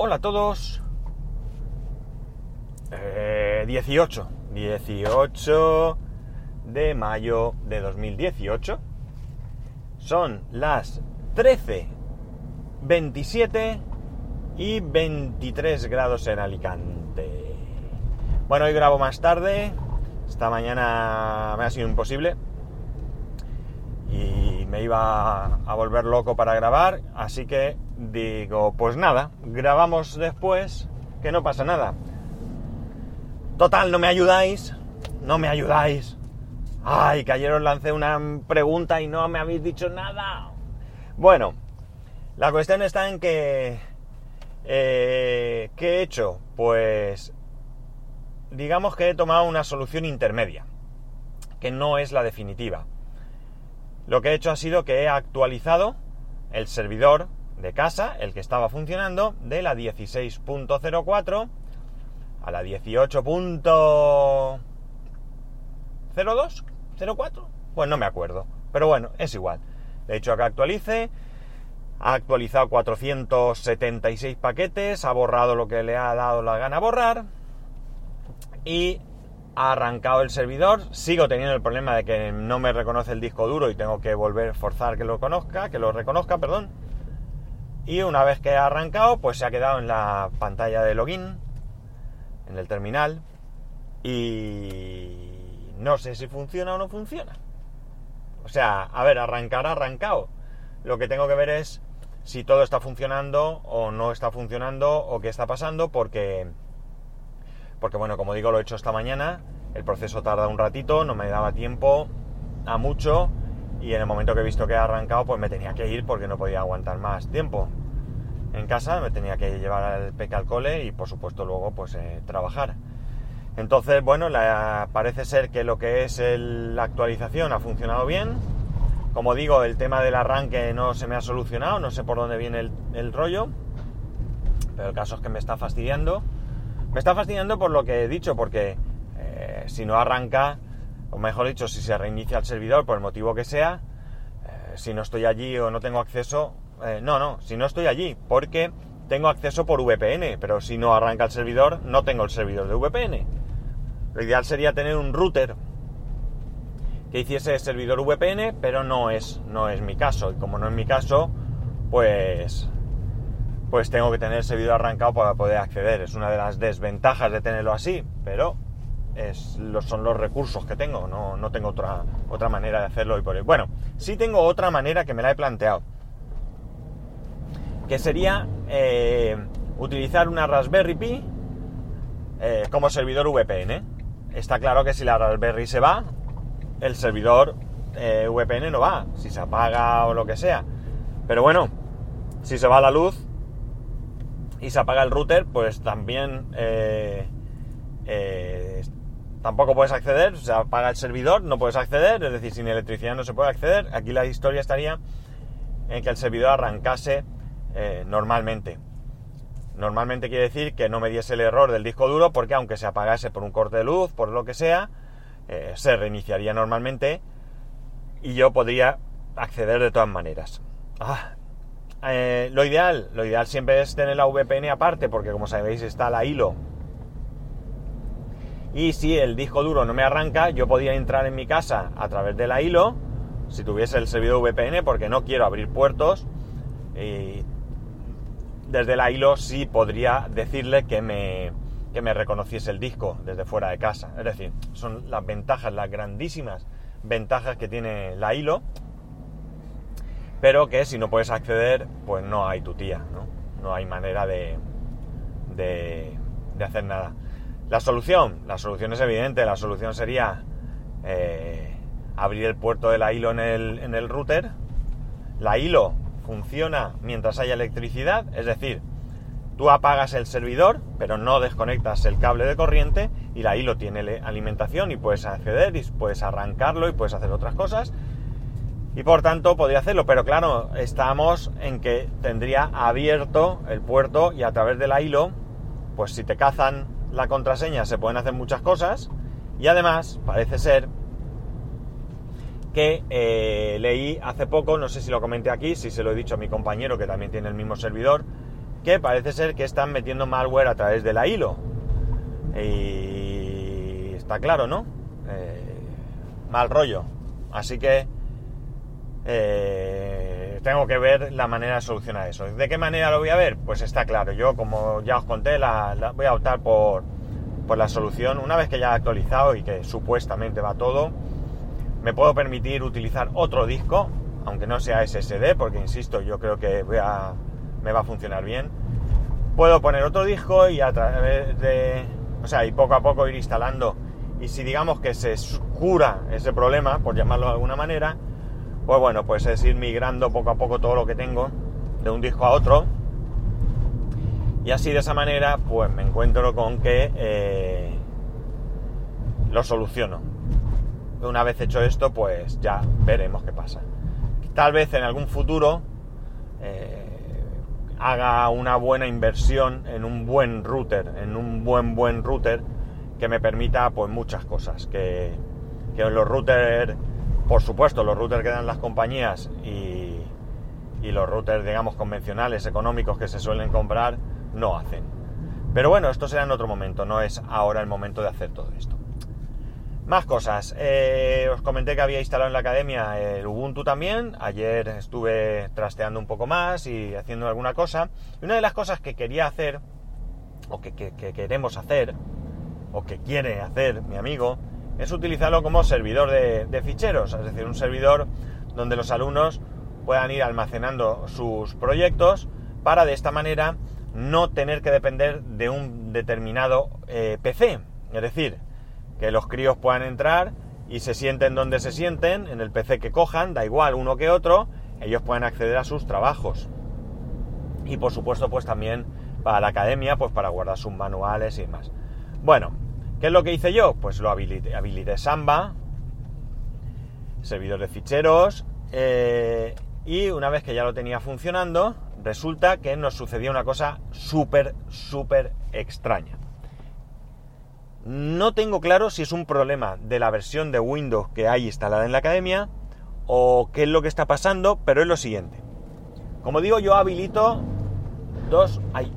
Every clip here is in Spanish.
Hola a todos. Eh, 18. 18 de mayo de 2018. Son las 13, 27 y 23 grados en Alicante. Bueno, hoy grabo más tarde. Esta mañana me ha sido imposible. Y me iba a volver loco para grabar. Así que digo, pues nada, grabamos después, que no pasa nada. Total, no me ayudáis. No me ayudáis. Ay, que ayer os lancé una pregunta y no me habéis dicho nada. Bueno, la cuestión está en que... Eh, ¿Qué he hecho? Pues... Digamos que he tomado una solución intermedia, que no es la definitiva. Lo que he hecho ha sido que he actualizado el servidor de casa, el que estaba funcionando, de la 16.04 a la 18.02, 04, pues no me acuerdo. Pero bueno, es igual. De hecho, que actualice, ha actualizado 476 paquetes, ha borrado lo que le ha dado la gana borrar y ha arrancado el servidor. Sigo teniendo el problema de que no me reconoce el disco duro y tengo que volver a forzar que lo conozca, que lo reconozca, perdón. Y una vez que ha arrancado, pues se ha quedado en la pantalla de login, en el terminal. Y no sé si funciona o no funciona. O sea, a ver, arrancar arrancado. Lo que tengo que ver es si todo está funcionando o no está funcionando o qué está pasando porque porque bueno, como digo, lo he hecho esta mañana, el proceso tarda un ratito, no me daba tiempo a mucho y en el momento que he visto que ha arrancado pues me tenía que ir porque no podía aguantar más tiempo en casa, me tenía que llevar al peque al cole y por supuesto luego pues eh, trabajar. Entonces, bueno, la, parece ser que lo que es el, la actualización ha funcionado bien. Como digo, el tema del arranque no se me ha solucionado, no sé por dónde viene el, el rollo, pero el caso es que me está fastidiando. Me está fastidiando por lo que he dicho, porque eh, si no arranca, o mejor dicho, si se reinicia el servidor por el motivo que sea, eh, si no estoy allí o no tengo acceso, eh, no, no, si no estoy allí, porque tengo acceso por VPN, pero si no arranca el servidor, no tengo el servidor de VPN. Lo ideal sería tener un router que hiciese servidor VPN, pero no es, no es mi caso. Y como no es mi caso, pues pues tengo que tener ese vídeo arrancado para poder acceder. Es una de las desventajas de tenerlo así, pero es, son los recursos que tengo, no, no, tengo otra, otra manera de hacerlo. Y por Bueno, sí tengo otra manera que me la he planteado, que sería eh, utilizar una Raspberry Pi eh, como servidor VPN. Está claro que si la Raspberry se va, el servidor eh, VPN no va, si se apaga o lo que sea. Pero bueno, si se va la luz, y se apaga el router, pues también tampoco puedes acceder, se apaga el servidor, no puedes acceder, es decir, sin electricidad no se puede acceder. Aquí la historia estaría en que el servidor arrancase eh, normalmente. Normalmente quiere decir que no me diese el error del disco duro porque aunque se apagase por un corte de luz, por lo que sea, se reiniciaría normalmente y yo podría acceder de todas maneras. Ah, eh, lo ideal, lo ideal siempre es tener la VPN aparte, porque como sabéis está la hilo. Y si el disco duro no me arranca, yo podría entrar en mi casa a través de la hilo, si tuviese el servidor VPN, porque no quiero abrir puertos. Y desde la hilo sí podría decirle que me, que me reconociese el disco desde fuera de casa. Es decir, son las ventajas, las grandísimas ventajas que tiene la hilo pero que si no puedes acceder, pues no hay tu tía, ¿no? No hay manera de, de, hacer nada. La solución, la solución es evidente, la solución sería eh, abrir el puerto de la hilo en el, en el router. La hilo funciona mientras haya electricidad, es decir, tú apagas el servidor, pero no desconectas el cable de corriente y la hilo tiene alimentación y puedes acceder y puedes arrancarlo y puedes hacer otras cosas. Y por tanto podría hacerlo, pero claro, estamos en que tendría abierto el puerto y a través de la hilo, pues si te cazan la contraseña se pueden hacer muchas cosas y además parece ser que eh, leí hace poco, no sé si lo comenté aquí, si se lo he dicho a mi compañero que también tiene el mismo servidor, que parece ser que están metiendo malware a través de la hilo. Y está claro, ¿no? Eh, mal rollo. Así que eh, tengo que ver la manera de solucionar eso. ¿De qué manera lo voy a ver? Pues está claro. Yo, como ya os conté, la, voy a optar por, por la solución. Una vez que ya he actualizado y que supuestamente va todo, me puedo permitir utilizar otro disco, aunque no sea SSD, porque insisto, yo creo que me va a funcionar bien. Puedo poner otro disco y a través de, o sea, y poco a poco ir instalando. Y si digamos que se cura ese problema, por llamarlo de alguna manera, pues bueno, pues es ir migrando poco a poco todo lo que tengo de un disco a otro. Y así de esa manera, pues me encuentro con que eh, lo soluciono. Una vez hecho esto, pues ya veremos qué pasa. Tal vez en algún futuro eh, haga una buena inversión en un buen router, en un buen buen router que me permita pues muchas cosas. Que, que los routers por supuesto, los routers que dan las compañías y, los routers, digamos, convencionales, económicos que se suelen comprar, no hacen. Pero bueno, esto será en otro momento, no es ahora el momento de hacer todo esto. Más cosas. Eh, os comenté que había instalado en la academia el Ubuntu también. Ayer estuve trasteando un poco más y haciendo alguna cosa. Y una de las cosas que quería hacer, o que queremos hacer, o que quiere hacer mi amigo, es utilizarlo como servidor de, ficheros, es decir, un servidor donde los alumnos puedan ir almacenando sus proyectos para de esta manera no tener que depender de un determinado eh, PC. Es decir, que los críos puedan entrar y se sienten donde se sienten, en el PC que cojan, da igual uno que otro, ellos pueden acceder a sus trabajos. Y por supuesto, pues también para la academia, pues para guardar sus manuales y demás. Bueno, ¿Qué es lo que hice yo? Pues lo habilité, habilité Samba, servidor de ficheros, eh, y una vez que ya lo tenía funcionando, resulta que nos sucedía una cosa súper, súper extraña. No tengo claro si es un problema de la versión de Windows que hay instalada en la academia o qué es lo que está pasando, pero es lo siguiente. Como digo, yo habilito dos, hay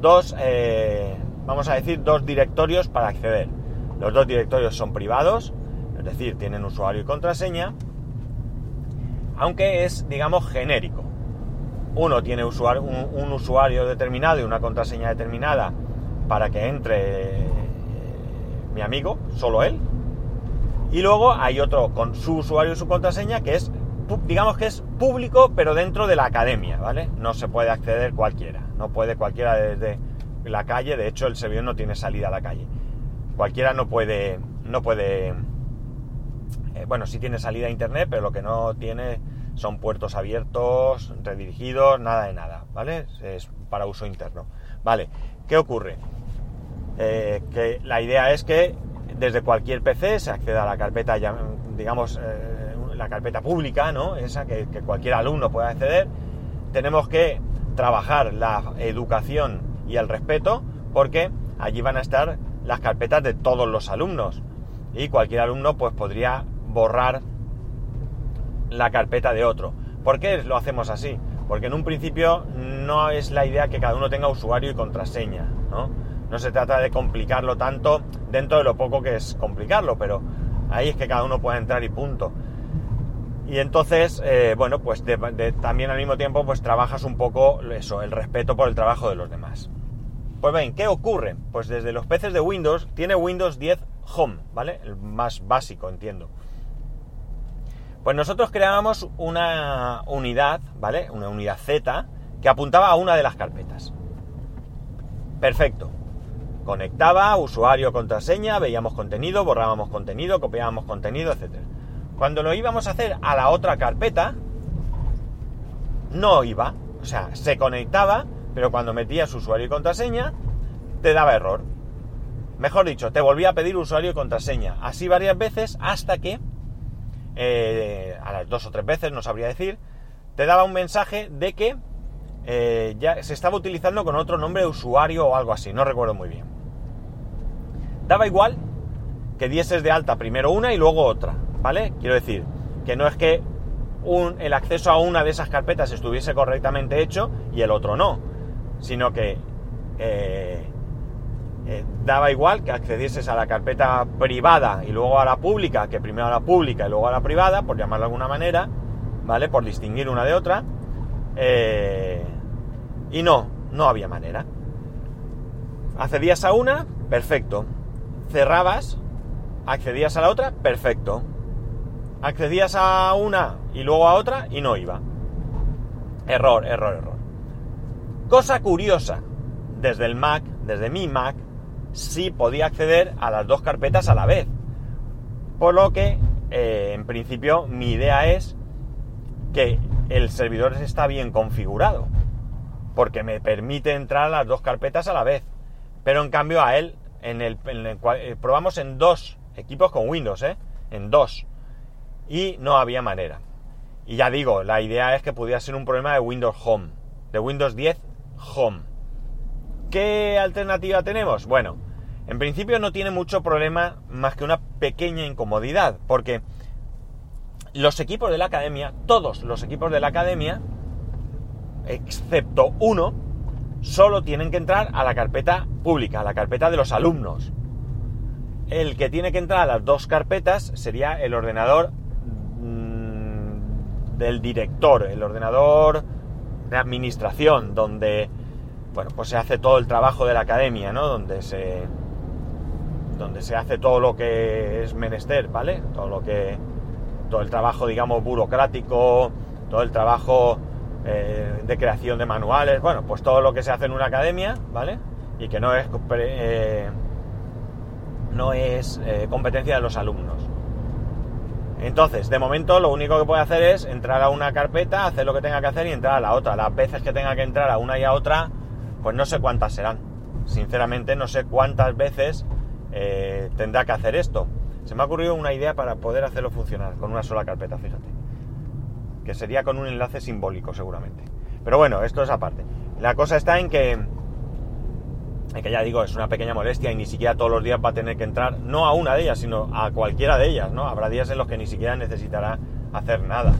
dos eh, vamos a decir, dos directorios para acceder. Los dos directorios son privados, es decir, tienen usuario y contraseña, aunque es, digamos, genérico. Uno tiene usuario, un, usuario determinado y una contraseña determinada para que entre mi amigo, solo él. Y luego hay otro con su usuario y su contraseña que es, digamos que es público, pero dentro de la academia, ¿vale? No se puede acceder cualquiera. No puede cualquiera desde la calle, de hecho el servidor no tiene salida a la calle. Cualquiera no puede, no puede, eh, bueno, sí tiene salida a internet, pero lo que no tiene son puertos abiertos, redirigidos, nada de nada, ¿vale? Es para uso interno. Vale, ¿qué ocurre? Eh, que la idea es que desde cualquier PC se acceda a la carpeta, digamos, eh, la carpeta pública, ¿no? Esa que cualquier alumno pueda acceder. Tenemos que trabajar la educación y el respeto, porque allí van a estar las carpetas de todos los alumnos. Y cualquier alumno pues podría borrar la carpeta de otro. ¿Por qué lo hacemos así? Porque en un principio no es la idea que cada uno tenga usuario y contraseña, ¿no? No se trata de complicarlo tanto dentro de lo poco que es complicarlo, pero ahí es que cada uno pueda entrar y punto. Y entonces, eh, bueno, pues también al mismo tiempo, pues trabajas un poco eso, el respeto por el trabajo de los demás. Pues bien, ¿qué ocurre? Pues desde los PCs de Windows tiene Windows 10 Home, ¿vale? El más básico, entiendo. Pues nosotros creábamos una unidad, ¿vale? Una unidad Z que apuntaba a una de las carpetas. Perfecto. Conectaba usuario, contraseña, veíamos contenido, borrábamos contenido, copiábamos contenido, etcétera. Cuando lo íbamos a hacer a la otra carpeta, no iba. O sea, se conectaba, pero cuando metías usuario y contraseña, te daba error. Mejor dicho, te volvía a pedir usuario y contraseña. Así varias veces hasta que, eh, a las dos o tres veces, no sabría decir, te daba un mensaje de que eh, ya se estaba utilizando con otro nombre de usuario o algo así, no recuerdo muy bien. Daba igual que dieses de alta primero una y luego otra. ¿vale? Quiero decir, que no es que el acceso a una de esas carpetas estuviese correctamente hecho y el otro no, sino que eh, eh, daba igual que accedieses a la carpeta privada y luego a la pública, que primero a la pública y luego a la privada, por llamarlo de alguna manera, ¿vale? Por distinguir una de otra. Eh, y no, no había manera. Accedías a una, perfecto. Cerrabas, accedías a la otra, perfecto. Accedías a una y luego a otra y no iba. Error, error, error. Cosa curiosa, desde el Mac, desde mi Mac, sí podía acceder a las dos carpetas a la vez. Por lo que, eh, en principio, mi idea es que el servidor está bien configurado, porque me permite entrar a las dos carpetas a la vez. Pero en cambio a él, en el, eh, probamos en dos equipos con Windows, ¿eh? En dos. Y no había manera. Y ya digo, la idea es que pudiera ser un problema de Windows Home, de Windows 10 Home. ¿Qué alternativa tenemos? Bueno, en principio no tiene mucho problema más que una pequeña incomodidad, porque los equipos de la academia, todos los equipos de la academia, excepto uno, solo tienen que entrar a la carpeta pública, a la carpeta de los alumnos. El que tiene que entrar a las dos carpetas sería el ordenador mm, del director, el ordenador de administración, donde bueno, pues se hace todo el trabajo de la academia, ¿no? Donde se donde se hace todo lo que es menester, ¿vale? Todo lo que todo el trabajo, digamos, burocrático, todo el trabajo eh, de creación de manuales, bueno, pues todo lo que se hace en una academia, ¿vale? Y que no es eh, no es eh, competencia de los alumnos. Entonces, de momento lo único que puede hacer es entrar a una carpeta, hacer lo que tenga que hacer y entrar a la otra. Las veces que tenga que entrar a una y a otra, pues no sé cuántas serán. Sinceramente no sé cuántas veces tendrá que hacer esto. Se me ha ocurrido una idea para poder hacerlo funcionar con una sola carpeta, fíjate. Que sería con un enlace simbólico seguramente. Pero bueno, esto es aparte. La cosa está en que, en que ya digo, es una pequeña molestia y ni siquiera todos los días va a tener que entrar, no a una de ellas, sino a cualquiera de ellas, ¿no? Habrá días en los que ni siquiera necesitará hacer nada.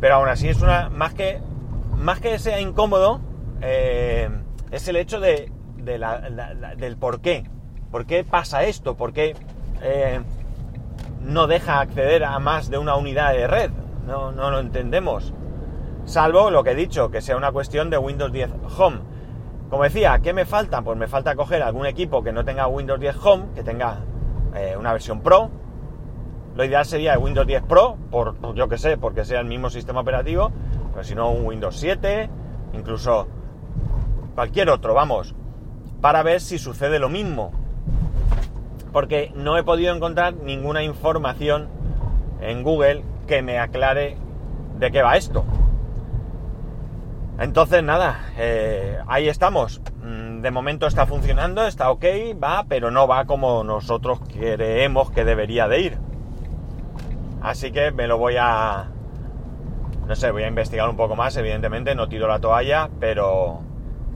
Pero aún así es una, más que, más que sea incómodo, eh, es el hecho de, del por qué. ¿Por qué pasa esto? ¿Por qué eh, no deja acceder a más de una unidad de red? No, no lo entendemos. Salvo lo que he dicho, que sea una cuestión de Windows 10 Home. Como decía, ¿qué me falta? Pues me falta coger algún equipo que no tenga Windows 10 Home, que tenga eh, una versión Pro. Lo ideal sería Windows 10 Pro, por yo que sé, porque sea el mismo sistema operativo, pero si no un Windows 7, incluso cualquier otro, vamos, para ver si sucede lo mismo porque no he podido encontrar ninguna información en Google que me aclare de qué va esto. Entonces, nada, eh, ahí estamos. Mm, de momento está funcionando, está ok, va, pero no va como nosotros creemos que debería de ir. Así que me lo voy a... No sé, voy a investigar un poco más, evidentemente, no tiro la toalla, pero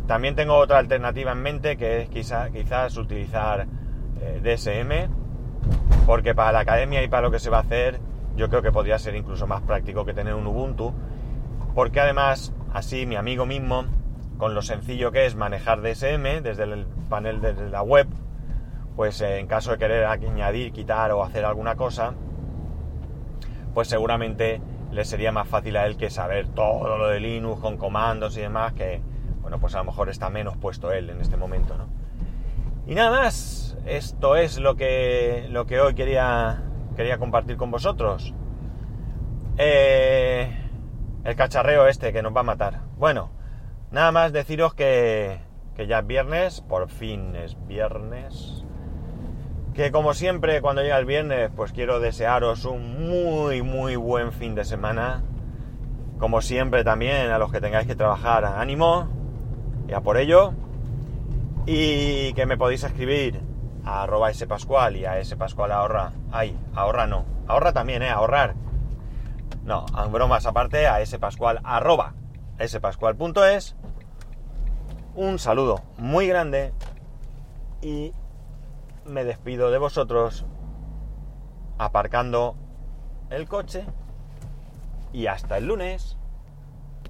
también tengo otra alternativa en mente que es quizás utilizar eh, DSM, porque para la academia y para lo que se va a hacer, yo creo que podría ser incluso más práctico que tener un Ubuntu, porque además, así mi amigo mismo, con lo sencillo que es manejar DSM desde el panel de la web, pues eh, en caso de querer añadir, quitar o hacer alguna cosa, pues seguramente le sería más fácil a él que saber todo lo de Linux con comandos y demás, que bueno, pues a lo mejor está menos puesto él en este momento, ¿no? Y nada más, esto es lo que, lo que hoy quería, quería compartir con vosotros. Eh, el cacharreo este que nos va a matar. Bueno, nada más deciros que, que ya es viernes, por fin es viernes. Que como siempre cuando llega el viernes pues quiero desearos un muy muy buen fin de semana. Como siempre también a los que tengáis que trabajar, ánimo, ya por ello y que me podéis escribir a arroba spascual y a spascual ahorra. Ay, ahorra no. Ahorra también, ¿eh? Ahorrar. No, bromas aparte, a spascual arroba spascual.es. Un saludo muy grande y me despido de vosotros aparcando el coche y hasta el lunes.